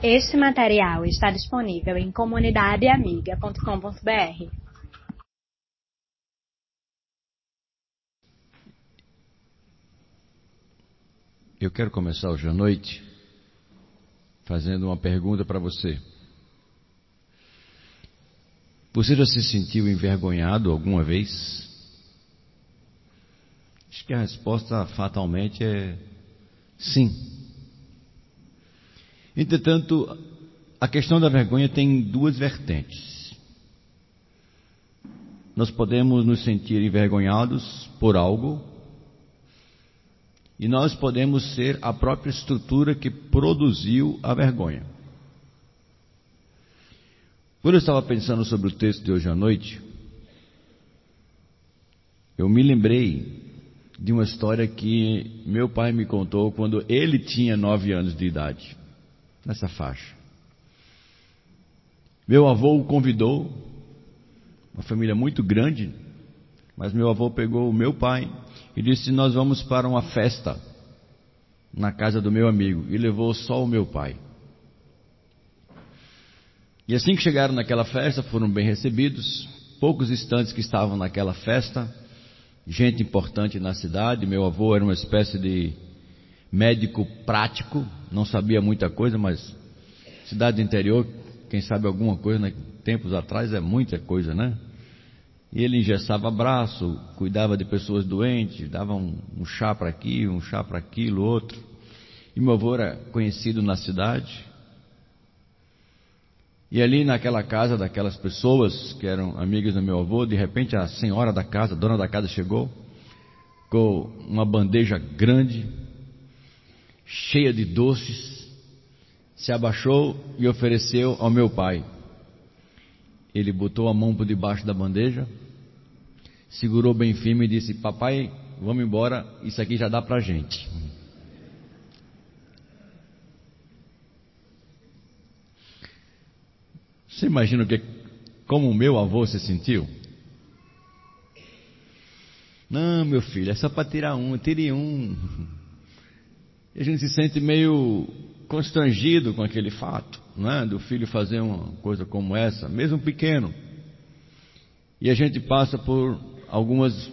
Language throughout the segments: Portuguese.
Este material está disponível em comunidadeamiga.com.br. Eu quero começar hoje à noite fazendo uma pergunta para você. Você já se sentiu envergonhado alguma vez? Acho que a resposta fatalmente é sim. Entretanto, a questão da vergonha tem duas vertentes. Nós podemos nos sentir envergonhados por algo, e nós podemos ser a própria estrutura que produziu a vergonha. Quando eu estava pensando sobre o texto de hoje à noite, eu me lembrei de uma história que meu pai me contou quando ele tinha nove anos de idade nessa faixa. Meu avô o convidou, uma família muito grande, mas meu avô pegou o meu pai e disse: Nós vamos para uma festa na casa do meu amigo, e levou só o meu pai. E assim que chegaram naquela festa, foram bem recebidos. Poucos instantes que estavam naquela festa, gente importante na cidade. Meu avô era uma espécie de médico prático, não sabia muita coisa, mas cidade interior, quem sabe alguma coisa, né? tempos atrás é muita coisa, né? E ele engessava braço, cuidava de pessoas doentes, dava um, um chá para aqui, um chá para aquilo, outro. E meu avô era conhecido na cidade. E ali naquela casa daquelas pessoas que eram amigas do meu avô, de repente a senhora da casa, a dona da casa chegou com uma bandeja grande, cheia de doces, se abaixou e ofereceu ao meu pai. Ele botou a mão por debaixo da bandeja, segurou bem firme e disse: Papai, vamos embora, isso aqui já dá para gente. Você imagina que, como o meu avô se sentiu? Não, meu filho, é só para tirar um, tire um. A gente se sente meio constrangido com aquele fato, né, do filho fazer uma coisa como essa, mesmo pequeno. E a gente passa por algumas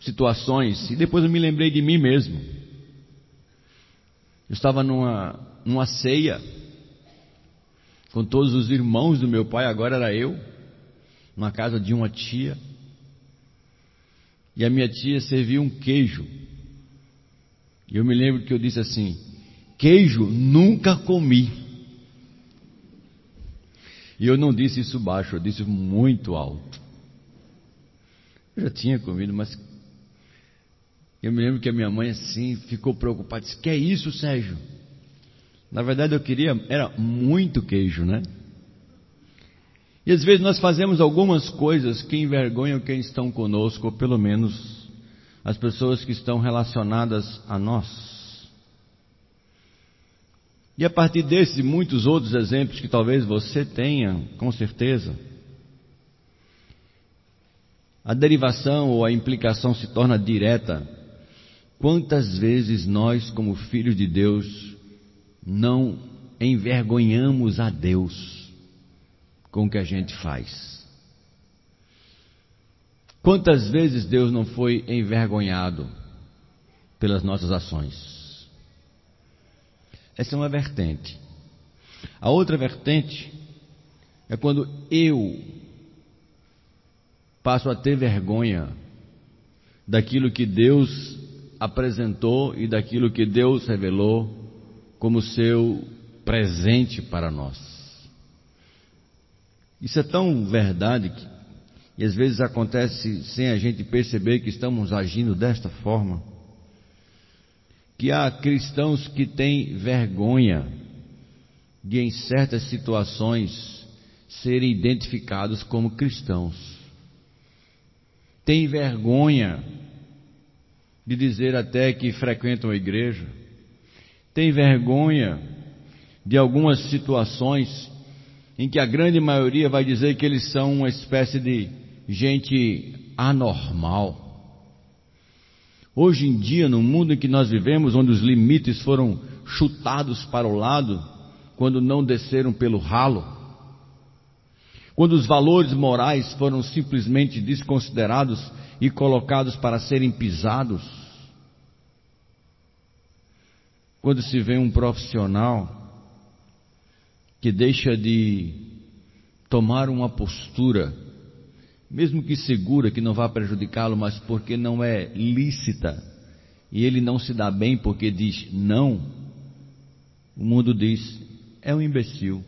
situações, e depois eu me lembrei de mim mesmo. Eu estava numa, numa ceia com todos os irmãos do meu pai, agora era eu, na casa de uma tia. E a minha tia serviu um queijo eu me lembro que eu disse assim: queijo nunca comi. E eu não disse isso baixo, eu disse muito alto. Eu já tinha comido, mas eu me lembro que a minha mãe assim ficou preocupada, disse: "Que é isso, Sérgio?" Na verdade eu queria era muito queijo, né? E às vezes nós fazemos algumas coisas que envergonham quem estão conosco, ou pelo menos as pessoas que estão relacionadas a nós. E a partir desses e muitos outros exemplos que talvez você tenha, com certeza, a derivação ou a implicação se torna direta. Quantas vezes nós, como filhos de Deus, não envergonhamos a Deus com o que a gente faz? Quantas vezes Deus não foi envergonhado pelas nossas ações? Essa é uma vertente. A outra vertente é quando eu passo a ter vergonha daquilo que Deus apresentou e daquilo que Deus revelou como seu presente para nós. Isso é tão verdade que e às vezes acontece sem a gente perceber que estamos agindo desta forma. Que há cristãos que têm vergonha de, em certas situações, serem identificados como cristãos. Tem vergonha de dizer até que frequentam a igreja. Tem vergonha de algumas situações em que a grande maioria vai dizer que eles são uma espécie de gente anormal. Hoje em dia, no mundo em que nós vivemos, onde os limites foram chutados para o lado, quando não desceram pelo ralo, quando os valores morais foram simplesmente desconsiderados e colocados para serem pisados, quando se vê um profissional que deixa de tomar uma postura, mesmo que segura, que não vá prejudicá-lo, mas porque não é lícita, e ele não se dá bem porque diz não, o mundo diz: é um imbecil.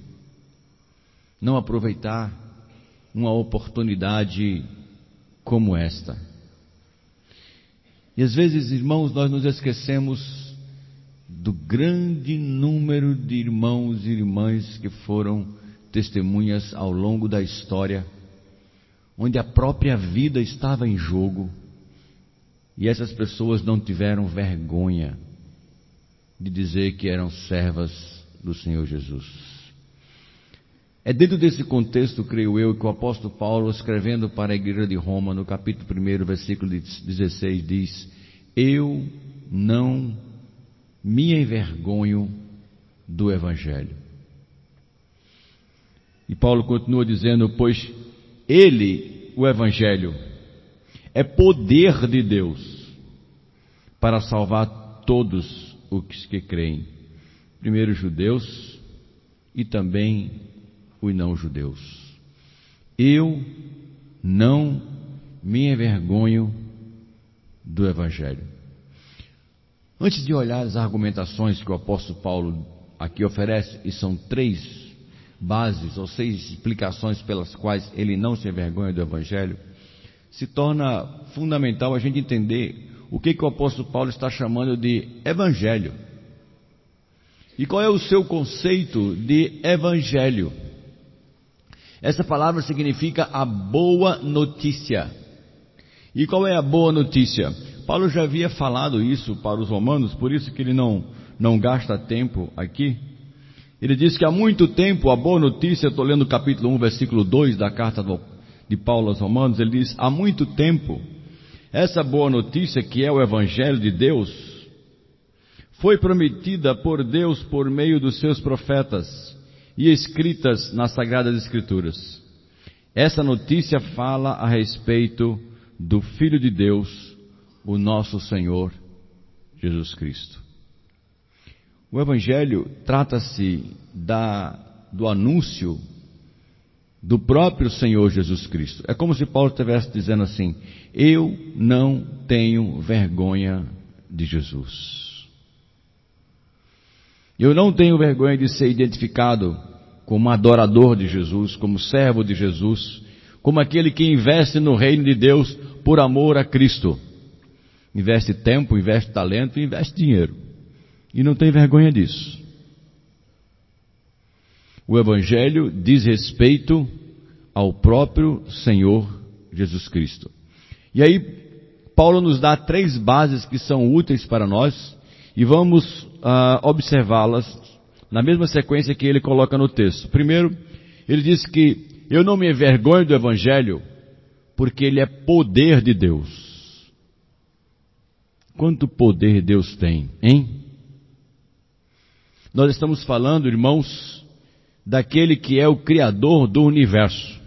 Não aproveitar uma oportunidade como esta. E às vezes, irmãos, nós nos esquecemos do grande número de irmãos e irmãs que foram testemunhas ao longo da história, onde a própria vida estava em jogo, e essas pessoas não tiveram vergonha de dizer que eram servas do Senhor Jesus. É dentro desse contexto, creio eu, que o apóstolo Paulo, escrevendo para a igreja de Roma, no capítulo 1, versículo 16, diz: Eu não me envergonho do Evangelho. E Paulo continua dizendo: Pois ele, o Evangelho, é poder de Deus para salvar todos os que creem, primeiro judeus e também os não-judeus. Eu não me envergonho do Evangelho. Antes de olhar as argumentações que o apóstolo Paulo aqui oferece, e são três bases ou seis explicações pelas quais ele não se envergonha do Evangelho, se torna fundamental a gente entender o que, que o apóstolo Paulo está chamando de Evangelho. E qual é o seu conceito de Evangelho? Essa palavra significa a boa notícia. E qual é a boa notícia? Paulo já havia falado isso para os romanos, por isso que ele não, não gasta tempo aqui. Ele diz que há muito tempo, a boa notícia, estou lendo o capítulo 1, versículo 2 da carta de Paulo aos Romanos, ele diz: há muito tempo, essa boa notícia, que é o Evangelho de Deus, foi prometida por Deus por meio dos seus profetas e escritas nas Sagradas Escrituras. Essa notícia fala a respeito do Filho de Deus, o nosso Senhor Jesus Cristo. O Evangelho trata-se do anúncio do próprio Senhor Jesus Cristo. É como se Paulo estivesse dizendo assim: Eu não tenho vergonha de Jesus. Eu não tenho vergonha de ser identificado como adorador de Jesus, como servo de Jesus, como aquele que investe no reino de Deus por amor a Cristo. Investe tempo, investe talento, investe dinheiro. E não tem vergonha disso. O Evangelho diz respeito ao próprio Senhor Jesus Cristo. E aí, Paulo nos dá três bases que são úteis para nós e vamos uh, observá-las na mesma sequência que ele coloca no texto. Primeiro, ele diz que eu não me envergonho do Evangelho porque ele é poder de Deus. Quanto poder Deus tem, hein? Nós estamos falando, irmãos, daquele que é o Criador do universo,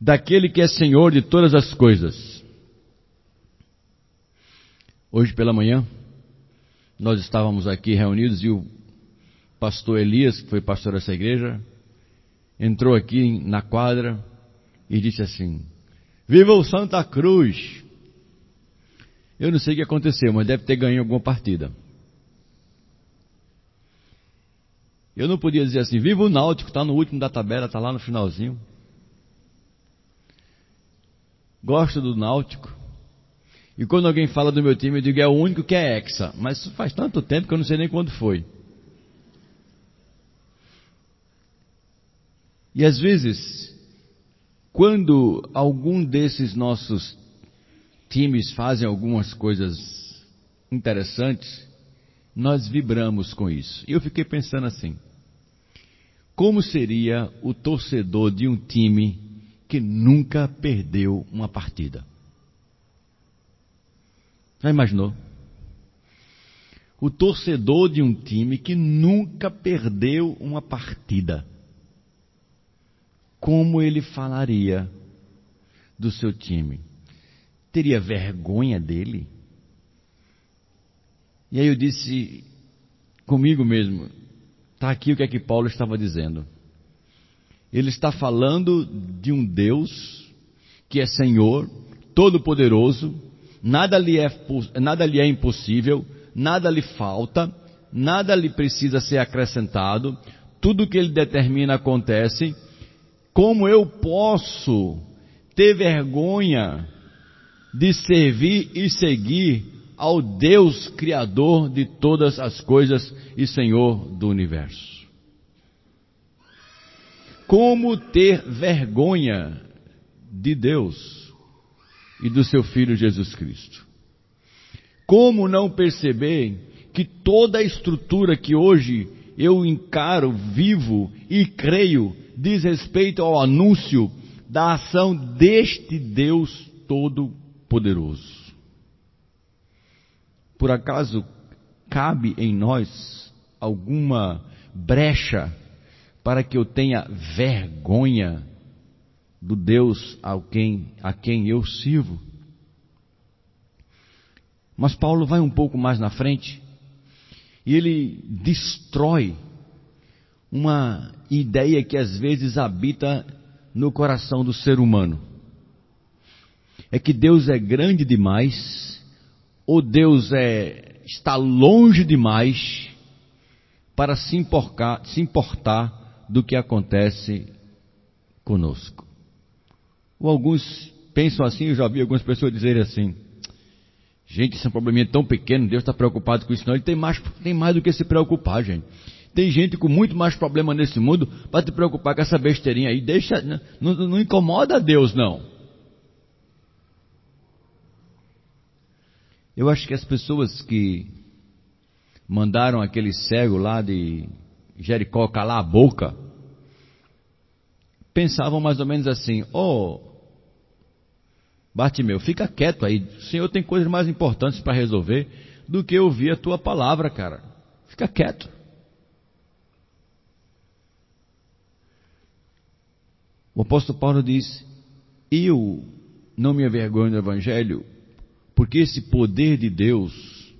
daquele que é Senhor de todas as coisas. Hoje pela manhã, nós estávamos aqui reunidos e o pastor Elias, que foi pastor dessa igreja, entrou aqui na quadra e disse assim: Viva o Santa Cruz! Eu não sei o que aconteceu, mas deve ter ganho alguma partida. Eu não podia dizer assim, viva o Náutico, está no último da tabela, está lá no finalzinho. Gosto do Náutico. E quando alguém fala do meu time, eu digo, é o único que é hexa. Mas faz tanto tempo que eu não sei nem quando foi. E às vezes, quando algum desses nossos times fazem algumas coisas interessantes, nós vibramos com isso. E eu fiquei pensando assim: como seria o torcedor de um time que nunca perdeu uma partida? Já imaginou? o torcedor de um time que nunca perdeu uma partida, como ele falaria do seu time? Teria vergonha dele? E aí eu disse comigo mesmo, está aqui o que é que Paulo estava dizendo. Ele está falando de um Deus que é Senhor, Todo-Poderoso, nada lhe é, nada lhe é impossível, nada lhe falta, nada lhe precisa ser acrescentado, tudo que ele determina acontece. Como eu posso ter vergonha de servir e seguir ao Deus Criador de todas as coisas e Senhor do universo? Como ter vergonha de Deus e do seu Filho Jesus Cristo? Como não perceber que toda a estrutura que hoje eu encaro, vivo e creio diz respeito ao anúncio da ação deste Deus Todo-Poderoso? Por acaso cabe em nós alguma brecha para que eu tenha vergonha do Deus a quem, a quem eu sirvo? Mas Paulo vai um pouco mais na frente e ele destrói uma ideia que às vezes habita no coração do ser humano. É que Deus é grande demais, ou Deus é, está longe demais para se importar, se importar do que acontece conosco. Ou alguns pensam assim, eu já vi algumas pessoas dizerem assim, Gente, esse é um probleminha tão pequeno, Deus está preocupado com isso não. Ele tem mais, tem mais do que se preocupar, gente. Tem gente com muito mais problema nesse mundo para te preocupar com essa besteirinha aí. Deixa, não, não incomoda Deus, não. Eu acho que as pessoas que mandaram aquele cego lá de Jericó calar a boca, pensavam mais ou menos assim: oh, Bartimeu, fica quieto aí. O Senhor tem coisas mais importantes para resolver do que ouvir a tua palavra, cara. Fica quieto. O apóstolo Paulo diz: Eu não me avergonho do Evangelho, porque esse poder de Deus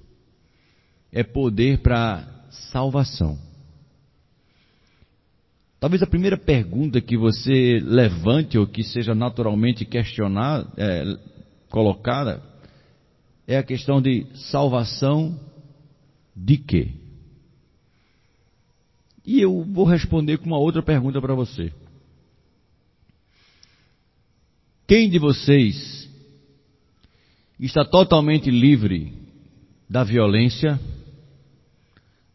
é poder para salvação. Talvez a primeira pergunta que você levante ou que seja naturalmente questionada, é, colocada, é a questão de salvação de quê? E eu vou responder com uma outra pergunta para você. Quem de vocês está totalmente livre da violência,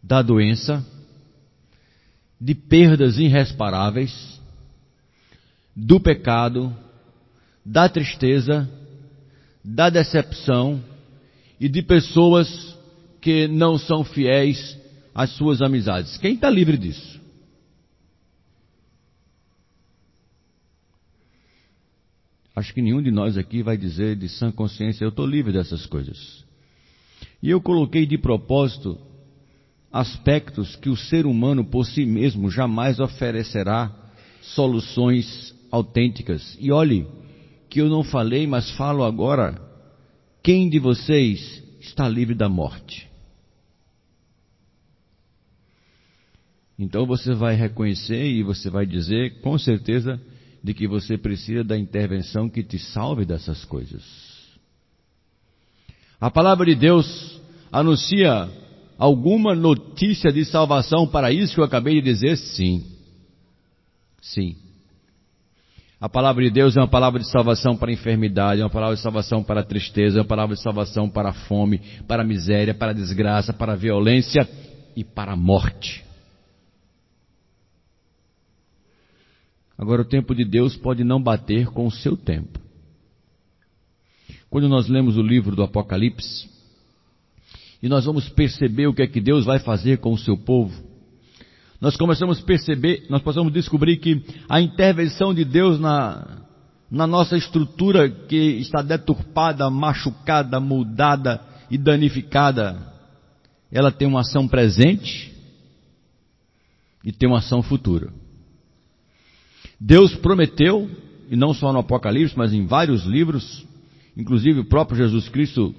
da doença, de perdas irreparáveis, do pecado, da tristeza, da decepção e de pessoas que não são fiéis às suas amizades. Quem está livre disso? Acho que nenhum de nós aqui vai dizer de sã consciência, eu estou livre dessas coisas. E eu coloquei de propósito aspectos que o ser humano por si mesmo jamais oferecerá soluções autênticas. E olhe, que eu não falei, mas falo agora. Quem de vocês está livre da morte? Então você vai reconhecer e você vai dizer, com certeza, de que você precisa da intervenção que te salve dessas coisas. A palavra de Deus anuncia alguma notícia de salvação para isso que eu acabei de dizer? Sim. Sim. A palavra de Deus é uma palavra de salvação para a enfermidade, é uma palavra de salvação para a tristeza, é uma palavra de salvação para a fome, para a miséria, para a desgraça, para a violência e para a morte. Agora, o tempo de Deus pode não bater com o seu tempo. Quando nós lemos o livro do Apocalipse, e nós vamos perceber o que é que Deus vai fazer com o seu povo. Nós começamos a perceber, nós possamos descobrir que a intervenção de Deus na, na nossa estrutura que está deturpada, machucada, mudada e danificada, ela tem uma ação presente e tem uma ação futura. Deus prometeu, e não só no Apocalipse, mas em vários livros, inclusive o próprio Jesus Cristo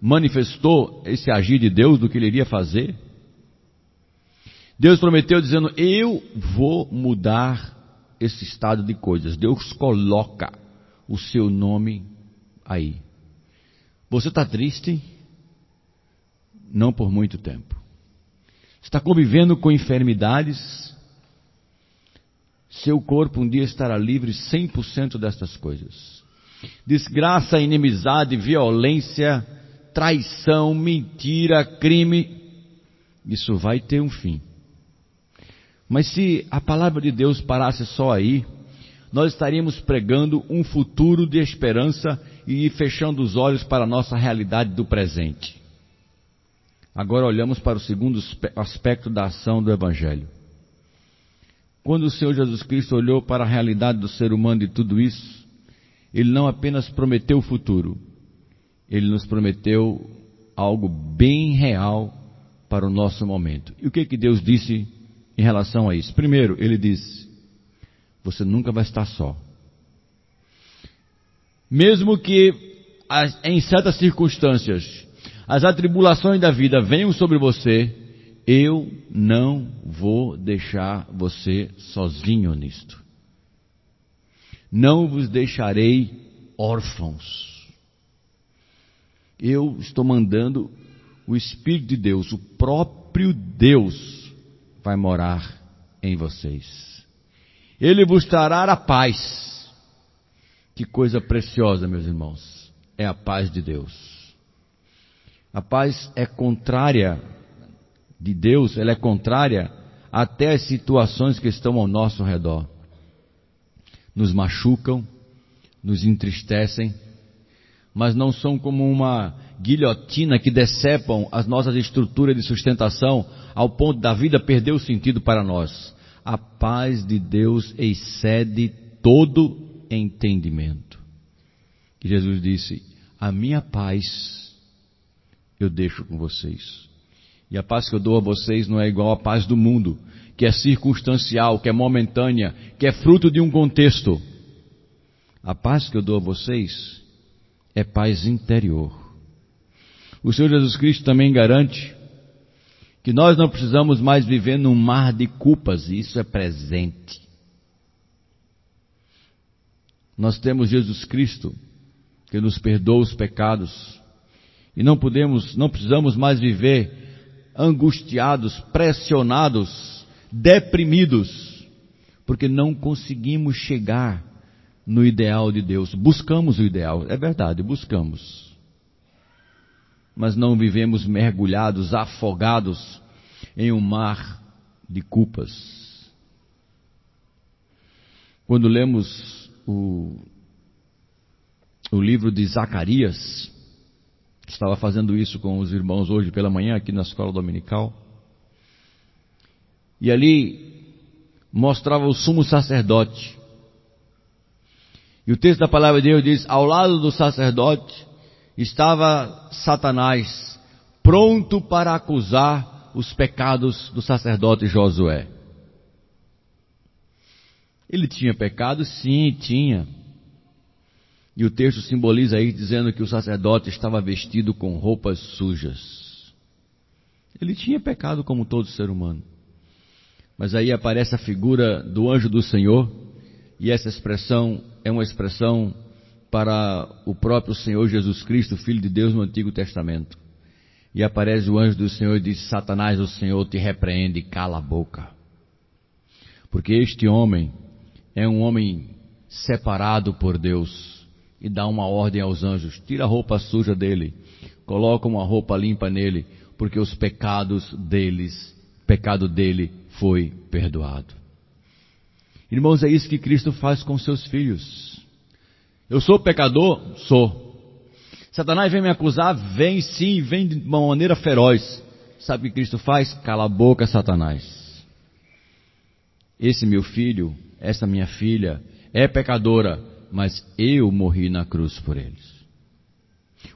manifestou esse agir de Deus do que ele iria fazer. Deus prometeu dizendo: Eu vou mudar esse estado de coisas. Deus coloca o seu nome aí. Você está triste? Não por muito tempo. Está convivendo com enfermidades? Seu corpo um dia estará livre 100% destas coisas. Desgraça, inimizade, violência, traição, mentira, crime, isso vai ter um fim. Mas se a palavra de Deus parasse só aí, nós estaríamos pregando um futuro de esperança e fechando os olhos para a nossa realidade do presente. Agora olhamos para o segundo aspecto da ação do Evangelho. Quando o Senhor Jesus Cristo olhou para a realidade do ser humano e tudo isso, Ele não apenas prometeu o futuro, Ele nos prometeu algo bem real para o nosso momento. E o que que Deus disse em relação a isso? Primeiro, Ele disse, você nunca vai estar só. Mesmo que em certas circunstâncias as atribulações da vida venham sobre você, eu não vou deixar você sozinho nisto. Não vos deixarei órfãos. Eu estou mandando o Espírito de Deus, o próprio Deus, vai morar em vocês. Ele vos trará a paz. Que coisa preciosa, meus irmãos. É a paz de Deus. A paz é contrária de Deus, ela é contrária até as situações que estão ao nosso redor. Nos machucam, nos entristecem, mas não são como uma guilhotina que decepam as nossas estruturas de sustentação ao ponto da vida perder o sentido para nós a paz de Deus excede todo entendimento. E Jesus disse: A minha paz eu deixo com vocês. E a paz que eu dou a vocês não é igual à paz do mundo, que é circunstancial, que é momentânea, que é fruto de um contexto. A paz que eu dou a vocês é paz interior. O Senhor Jesus Cristo também garante que nós não precisamos mais viver num mar de culpas, e isso é presente. Nós temos Jesus Cristo que nos perdoa os pecados e não podemos, não precisamos mais viver angustiados, pressionados, deprimidos, porque não conseguimos chegar no ideal de Deus. Buscamos o ideal, é verdade, buscamos mas não vivemos mergulhados, afogados em um mar de culpas. Quando lemos o, o livro de Zacarias, estava fazendo isso com os irmãos hoje pela manhã aqui na escola dominical, e ali mostrava o sumo sacerdote. E o texto da palavra de Deus diz: ao lado do sacerdote estava Satanás pronto para acusar os pecados do sacerdote Josué. Ele tinha pecado? Sim, tinha. E o texto simboliza aí dizendo que o sacerdote estava vestido com roupas sujas. Ele tinha pecado como todo ser humano. Mas aí aparece a figura do anjo do Senhor, e essa expressão é uma expressão para o próprio Senhor Jesus Cristo, Filho de Deus no Antigo Testamento. E aparece o anjo do Senhor e diz: Satanás, o Senhor te repreende, cala a boca. Porque este homem é um homem separado por Deus e dá uma ordem aos anjos: tira a roupa suja dele, coloca uma roupa limpa nele, porque os pecados deles, pecado dele foi perdoado. Irmãos, é isso que Cristo faz com seus filhos. Eu sou pecador? Sou. Satanás vem me acusar? Vem sim, vem de uma maneira feroz. Sabe o que Cristo faz? Cala a boca, Satanás. Esse meu filho, essa minha filha, é pecadora, mas eu morri na cruz por eles.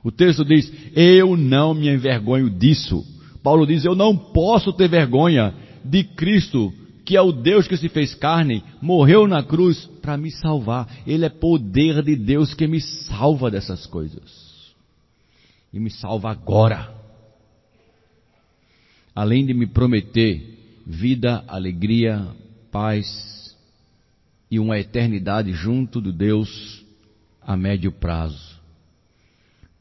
O texto diz: Eu não me envergonho disso, Paulo diz: Eu não posso ter vergonha de Cristo, que é o Deus que se fez carne, morreu na cruz para me salvar. Ele é poder de Deus que me salva dessas coisas. E me salva agora. Além de me prometer vida, alegria, paz e uma eternidade junto de Deus a médio prazo.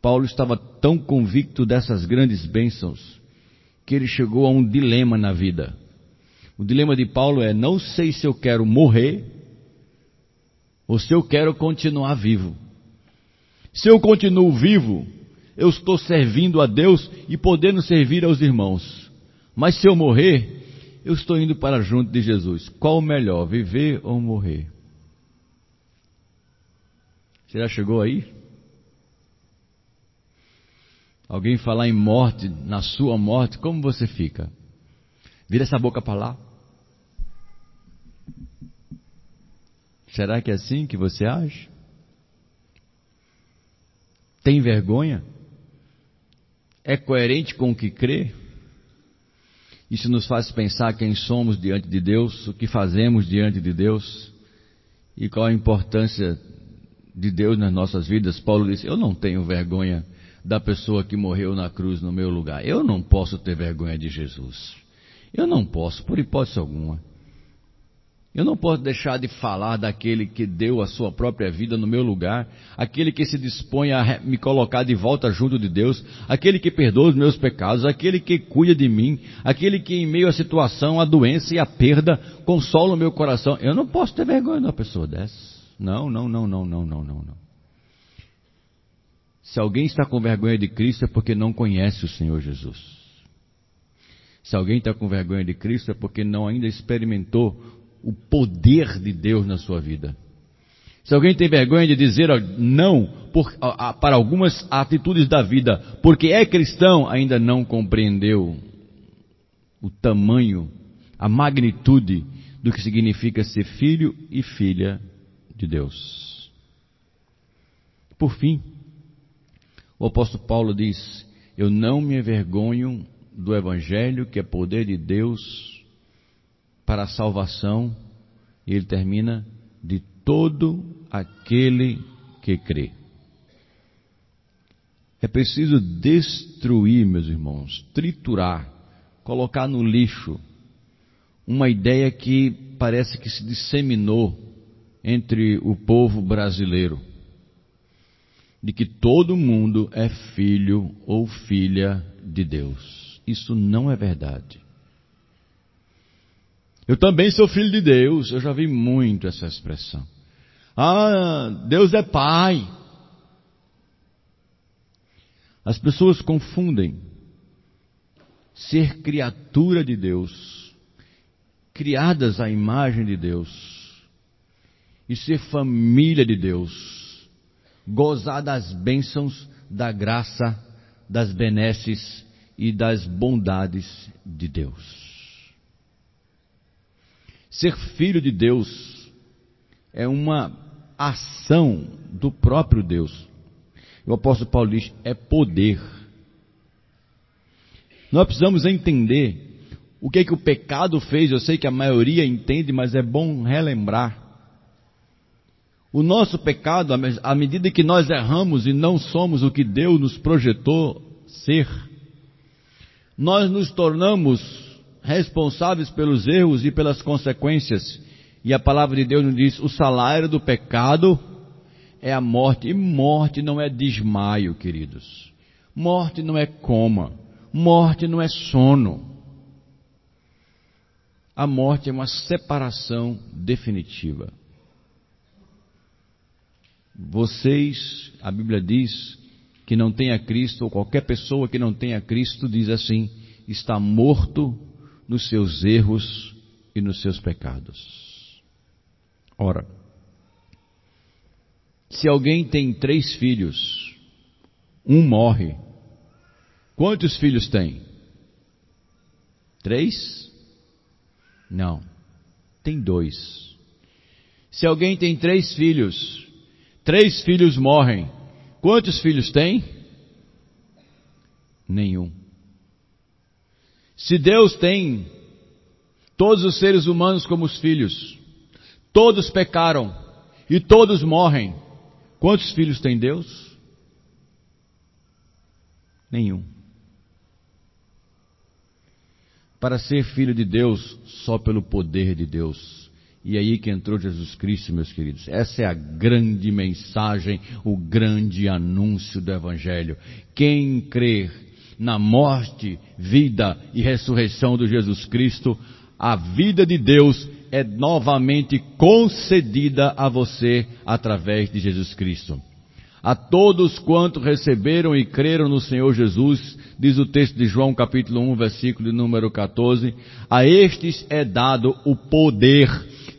Paulo estava tão convicto dessas grandes bênçãos que ele chegou a um dilema na vida. O dilema de Paulo é: não sei se eu quero morrer ou se eu quero continuar vivo. Se eu continuo vivo, eu estou servindo a Deus e podendo servir aos irmãos. Mas se eu morrer, eu estou indo para junto de Jesus. Qual o melhor, viver ou morrer? Você já chegou aí? Alguém falar em morte, na sua morte, como você fica? Vira essa boca para lá. Será que é assim que você age? Tem vergonha? É coerente com o que crê? Isso nos faz pensar quem somos diante de Deus, o que fazemos diante de Deus e qual a importância de Deus nas nossas vidas. Paulo disse: Eu não tenho vergonha da pessoa que morreu na cruz no meu lugar. Eu não posso ter vergonha de Jesus. Eu não posso, por hipótese alguma. Eu não posso deixar de falar daquele que deu a sua própria vida no meu lugar, aquele que se dispõe a me colocar de volta junto de Deus, aquele que perdoa os meus pecados, aquele que cuida de mim, aquele que em meio à situação, à doença e à perda, consola o meu coração. Eu não posso ter vergonha de uma pessoa dessa. Não, não, não, não, não, não, não, não. Se alguém está com vergonha de Cristo é porque não conhece o Senhor Jesus. Se alguém está com vergonha de Cristo é porque não ainda experimentou o poder de Deus na sua vida. Se alguém tem vergonha de dizer não por, a, a, para algumas atitudes da vida, porque é cristão, ainda não compreendeu o tamanho, a magnitude do que significa ser filho e filha de Deus. Por fim, o apóstolo Paulo diz: Eu não me envergonho do Evangelho, que é poder de Deus para a salvação, e ele termina de todo aquele que crê. É preciso destruir, meus irmãos, triturar, colocar no lixo uma ideia que parece que se disseminou entre o povo brasileiro de que todo mundo é filho ou filha de Deus. Isso não é verdade. Eu também sou filho de Deus, eu já vi muito essa expressão. Ah, Deus é pai. As pessoas confundem ser criatura de Deus, criadas à imagem de Deus, e ser família de Deus, gozar das bênçãos, da graça, das benesses e das bondades de Deus. Ser filho de Deus é uma ação do próprio Deus. O apóstolo Paulo diz: é poder. Nós precisamos entender o que é que o pecado fez. Eu sei que a maioria entende, mas é bom relembrar. O nosso pecado, à medida que nós erramos e não somos o que Deus nos projetou ser, nós nos tornamos responsáveis pelos erros e pelas consequências. E a palavra de Deus nos diz: o salário do pecado é a morte. E morte não é desmaio, queridos. Morte não é coma. Morte não é sono. A morte é uma separação definitiva. Vocês, a Bíblia diz, que não tenha Cristo, ou qualquer pessoa que não tenha Cristo, diz assim, está morto nos seus erros e nos seus pecados. Ora, se alguém tem três filhos, um morre, quantos filhos tem? Três? Não, tem dois. Se alguém tem três filhos, Três filhos morrem. Quantos filhos tem? Nenhum. Se Deus tem todos os seres humanos como os filhos, todos pecaram e todos morrem, quantos filhos tem Deus? Nenhum. Para ser filho de Deus, só pelo poder de Deus. E é aí que entrou Jesus Cristo, meus queridos. Essa é a grande mensagem, o grande anúncio do Evangelho. Quem crer na morte, vida e ressurreição de Jesus Cristo, a vida de Deus é novamente concedida a você através de Jesus Cristo. A todos quanto receberam e creram no Senhor Jesus, diz o texto de João capítulo 1, versículo número 14, a estes é dado o poder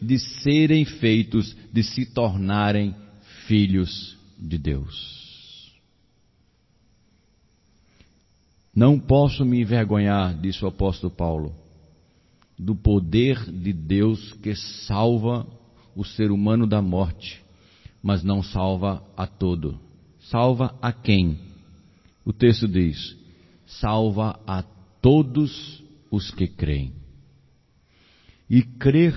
de serem feitos, de se tornarem filhos de Deus. Não posso me envergonhar, disse o apóstolo Paulo, do poder de Deus que salva o ser humano da morte, mas não salva a todo. Salva a quem? O texto diz: salva a todos os que creem. E crer,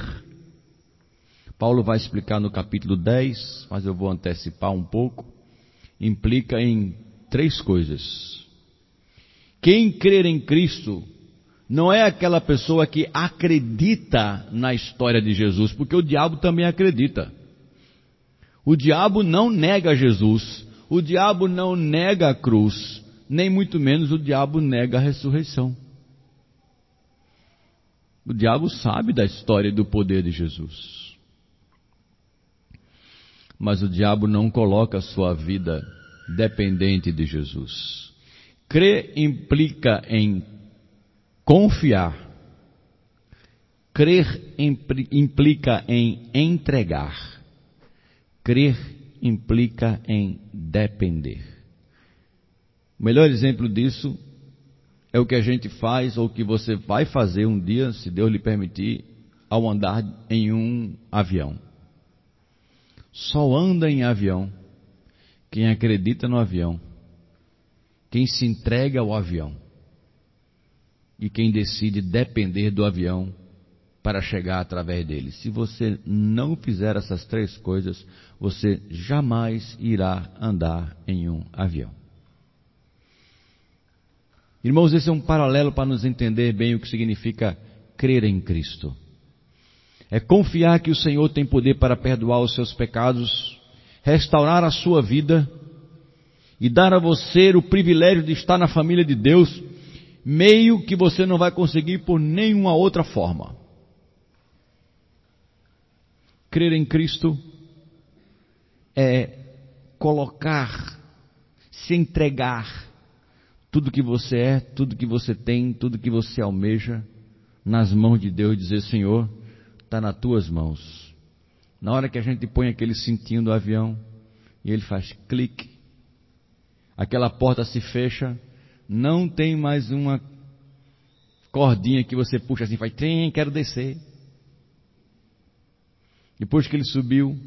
Paulo vai explicar no capítulo 10, mas eu vou antecipar um pouco, implica em três coisas. Quem crer em Cristo não é aquela pessoa que acredita na história de Jesus, porque o diabo também acredita. O diabo não nega Jesus, o diabo não nega a cruz, nem muito menos o diabo nega a ressurreição. O diabo sabe da história e do poder de Jesus. Mas o diabo não coloca a sua vida dependente de Jesus. Crer implica em confiar. Crer implica em entregar. Crer implica em depender. O melhor exemplo disso é o que a gente faz ou que você vai fazer um dia, se Deus lhe permitir, ao andar em um avião. Só anda em avião quem acredita no avião quem se entrega ao avião e quem decide depender do avião para chegar através dele. Se você não fizer essas três coisas, você jamais irá andar em um avião. Irmãos, esse é um paralelo para nos entender bem o que significa crer em Cristo. É confiar que o Senhor tem poder para perdoar os seus pecados, restaurar a sua vida e dar a você o privilégio de estar na família de Deus, meio que você não vai conseguir por nenhuma outra forma. Crer em Cristo é colocar, se entregar tudo que você é, tudo que você tem, tudo que você almeja nas mãos de Deus e dizer: Senhor, está nas tuas mãos. Na hora que a gente põe aquele cintinho do avião e ele faz clique, aquela porta se fecha, não tem mais uma cordinha que você puxa assim, faz, tem, quero descer. Depois que ele subiu,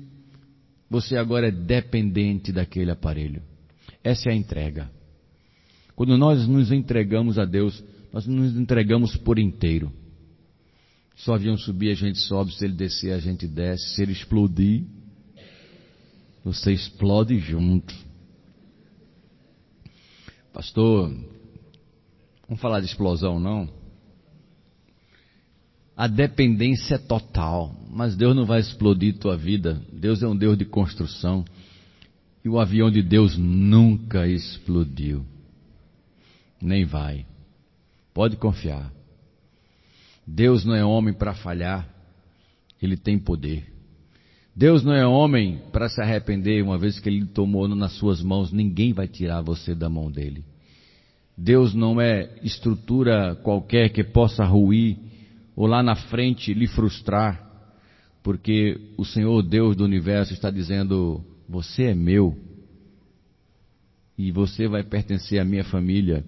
você agora é dependente daquele aparelho. Essa é a entrega. Quando nós nos entregamos a Deus, nós nos entregamos por inteiro. Se o avião subir, a gente sobe, se ele descer, a gente desce, se ele explodir, você explode junto. Pastor, vamos falar de explosão não? A dependência é total, mas Deus não vai explodir tua vida. Deus é um Deus de construção. E o avião de Deus nunca explodiu. Nem vai. Pode confiar. Deus não é homem para falhar. Ele tem poder. Deus não é homem para se arrepender, uma vez que ele tomou nas suas mãos, ninguém vai tirar você da mão dele. Deus não é estrutura qualquer que possa ruir ou lá na frente lhe frustrar, porque o Senhor Deus do universo está dizendo: Você é meu e você vai pertencer à minha família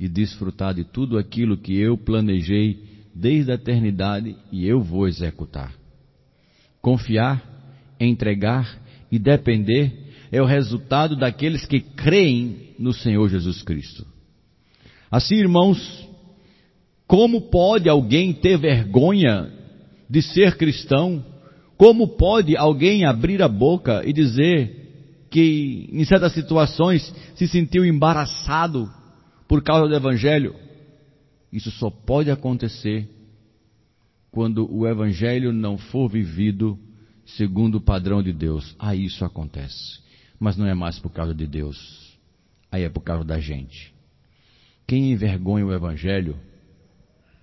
e desfrutar de tudo aquilo que eu planejei desde a eternidade e eu vou executar. Confiar entregar e depender é o resultado daqueles que creem no Senhor Jesus Cristo. Assim, irmãos, Como pode alguém ter vergonha de ser cristão? Como pode alguém abrir a boca e dizer que em certas situações se sentiu embaraçado por causa do Evangelho? Isso só pode acontecer quando o Evangelho não for vivido segundo o padrão de Deus. Aí isso acontece. Mas não é mais por causa de Deus. Aí é por causa da gente. Quem envergonha o Evangelho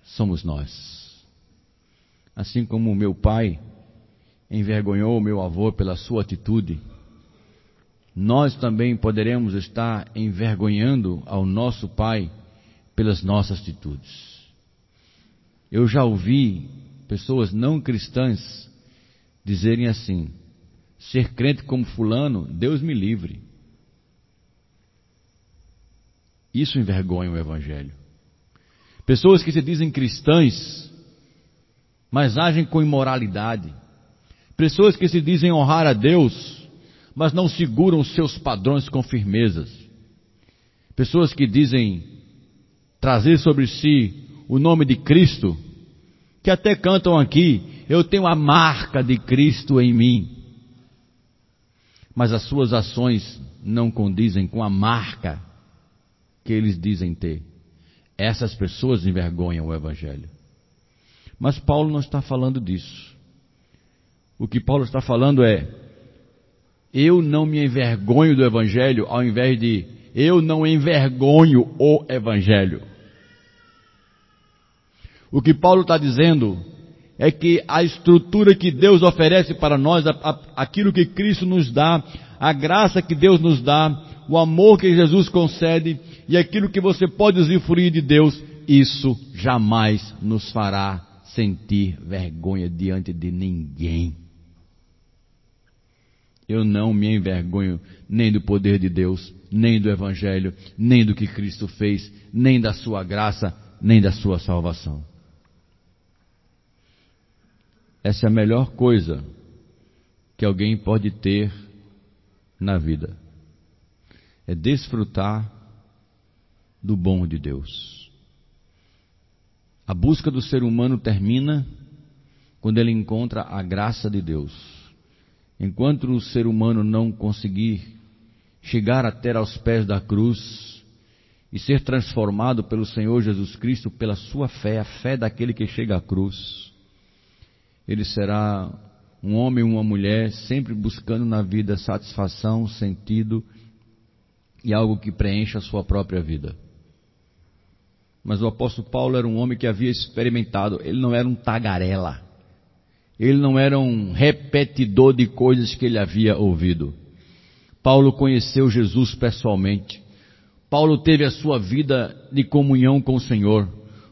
somos nós. Assim como o meu pai envergonhou o meu avô pela sua atitude, nós também poderemos estar envergonhando ao nosso pai pelas nossas atitudes. Eu já ouvi pessoas não cristãs dizerem assim: ser crente como Fulano, Deus me livre. Isso envergonha o Evangelho. Pessoas que se dizem cristãs, mas agem com imoralidade. Pessoas que se dizem honrar a Deus, mas não seguram seus padrões com firmezas. Pessoas que dizem trazer sobre si o nome de Cristo, que até cantam aqui, eu tenho a marca de Cristo em mim. Mas as suas ações não condizem com a marca que eles dizem ter. Essas pessoas envergonham o Evangelho. Mas Paulo não está falando disso. O que Paulo está falando é: eu não me envergonho do Evangelho, ao invés de eu não envergonho o Evangelho. O que Paulo está dizendo é que a estrutura que Deus oferece para nós, aquilo que Cristo nos dá, a graça que Deus nos dá, o amor que Jesus concede e aquilo que você pode usufruir de Deus, isso jamais nos fará sentir vergonha diante de ninguém. Eu não me envergonho nem do poder de Deus, nem do Evangelho, nem do que Cristo fez, nem da sua graça, nem da sua salvação. Essa é a melhor coisa que alguém pode ter na vida. É desfrutar do bom de Deus. A busca do ser humano termina quando ele encontra a graça de Deus. Enquanto o ser humano não conseguir chegar até aos pés da cruz e ser transformado pelo Senhor Jesus Cristo pela sua fé, a fé daquele que chega à cruz, ele será um homem ou uma mulher sempre buscando na vida satisfação, sentido e algo que preencha a sua própria vida. Mas o apóstolo Paulo era um homem que havia experimentado, ele não era um tagarela. Ele não era um repetidor de coisas que ele havia ouvido. Paulo conheceu Jesus pessoalmente. Paulo teve a sua vida de comunhão com o Senhor.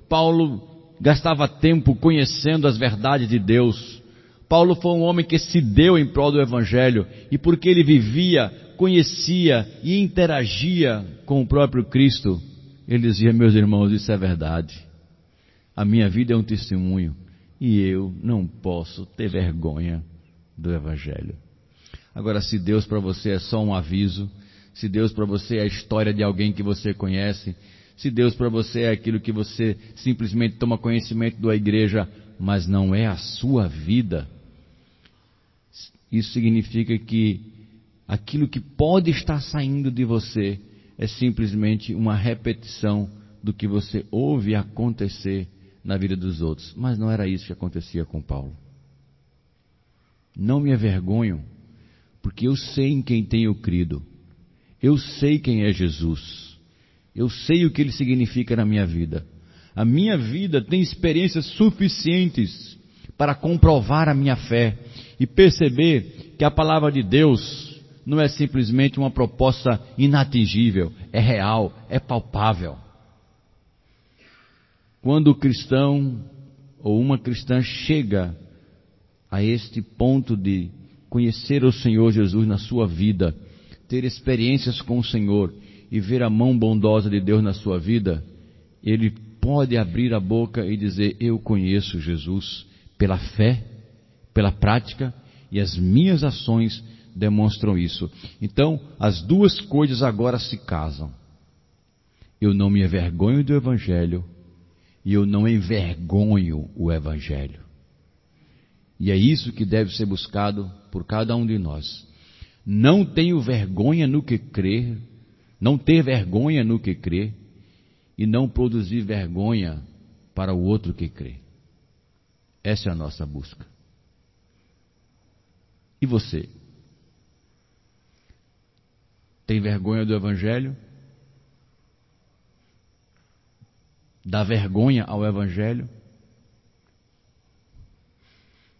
Paulo gastava tempo conhecendo as verdades de Deus. Paulo foi um homem que se deu em prol do Evangelho e porque ele vivia, conhecia e interagia com o próprio Cristo, ele dizia: Meus irmãos, isso é verdade. A minha vida é um testemunho e eu não posso ter vergonha do Evangelho. Agora, se Deus para você é só um aviso, se Deus para você é a história de alguém que você conhece, se Deus para você é aquilo que você simplesmente toma conhecimento da igreja, mas não é a sua vida, isso significa que aquilo que pode estar saindo de você é simplesmente uma repetição do que você ouve acontecer na vida dos outros. Mas não era isso que acontecia com Paulo. Não me avergonho, porque eu sei em quem tenho crido. Eu sei quem é Jesus. Eu sei o que ele significa na minha vida. A minha vida tem experiências suficientes para comprovar a minha fé e perceber que a palavra de Deus não é simplesmente uma proposta inatingível, é real, é palpável. Quando o cristão ou uma cristã chega a este ponto de conhecer o Senhor Jesus na sua vida, ter experiências com o Senhor e ver a mão bondosa de Deus na sua vida, ele pode abrir a boca e dizer: Eu conheço Jesus pela fé, pela prática, e as minhas ações demonstram isso. Então, as duas coisas agora se casam. Eu não me envergonho do Evangelho e eu não envergonho o Evangelho. E é isso que deve ser buscado por cada um de nós. Não tenho vergonha no que crer, não ter vergonha no que crer, e não produzir vergonha para o outro que crê. Essa é a nossa busca. E você? Tem vergonha do Evangelho? Dá vergonha ao Evangelho?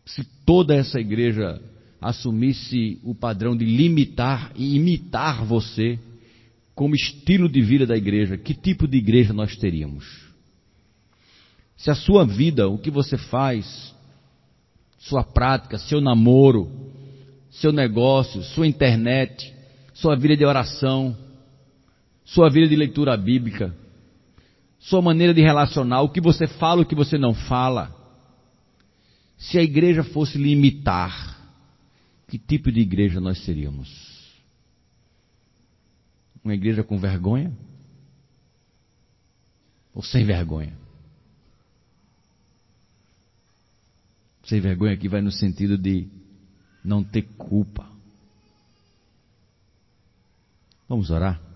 Se toda essa igreja assumisse o padrão de limitar e imitar você como estilo de vida da igreja, que tipo de igreja nós teríamos? Se a sua vida, o que você faz, sua prática, seu namoro, seu negócio, sua internet, sua vida de oração, sua vida de leitura bíblica, sua maneira de relacionar, o que você fala, o que você não fala. Se a igreja fosse limitar, que tipo de igreja nós seríamos? Uma igreja com vergonha? Ou sem vergonha? Sem vergonha aqui vai no sentido de não ter culpa. Vamos orar?